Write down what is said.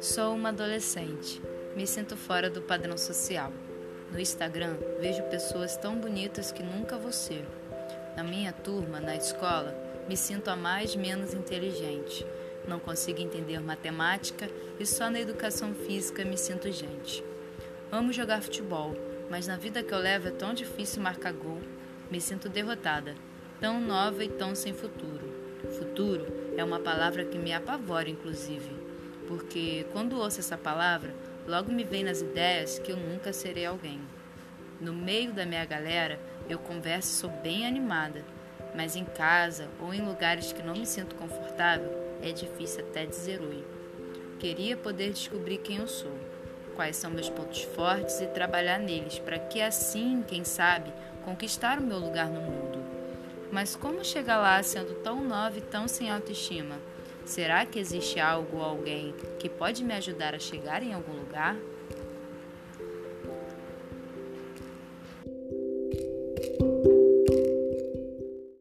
Sou uma adolescente. Me sinto fora do padrão social. No Instagram, vejo pessoas tão bonitas que nunca vou ser. Na minha turma, na escola, me sinto a mais menos inteligente. Não consigo entender matemática e só na educação física me sinto gente. Amo jogar futebol, mas na vida que eu levo é tão difícil marcar gol. Me sinto derrotada, tão nova e tão sem futuro. Futuro é uma palavra que me apavora, inclusive porque quando ouço essa palavra, logo me vem nas ideias que eu nunca serei alguém. No meio da minha galera, eu converso e sou bem animada, mas em casa ou em lugares que não me sinto confortável, é difícil até dizer oi. Queria poder descobrir quem eu sou, quais são meus pontos fortes e trabalhar neles, para que assim, quem sabe, conquistar o meu lugar no mundo. Mas como chegar lá sendo tão nova e tão sem autoestima? Será que existe algo ou alguém que pode me ajudar a chegar em algum lugar?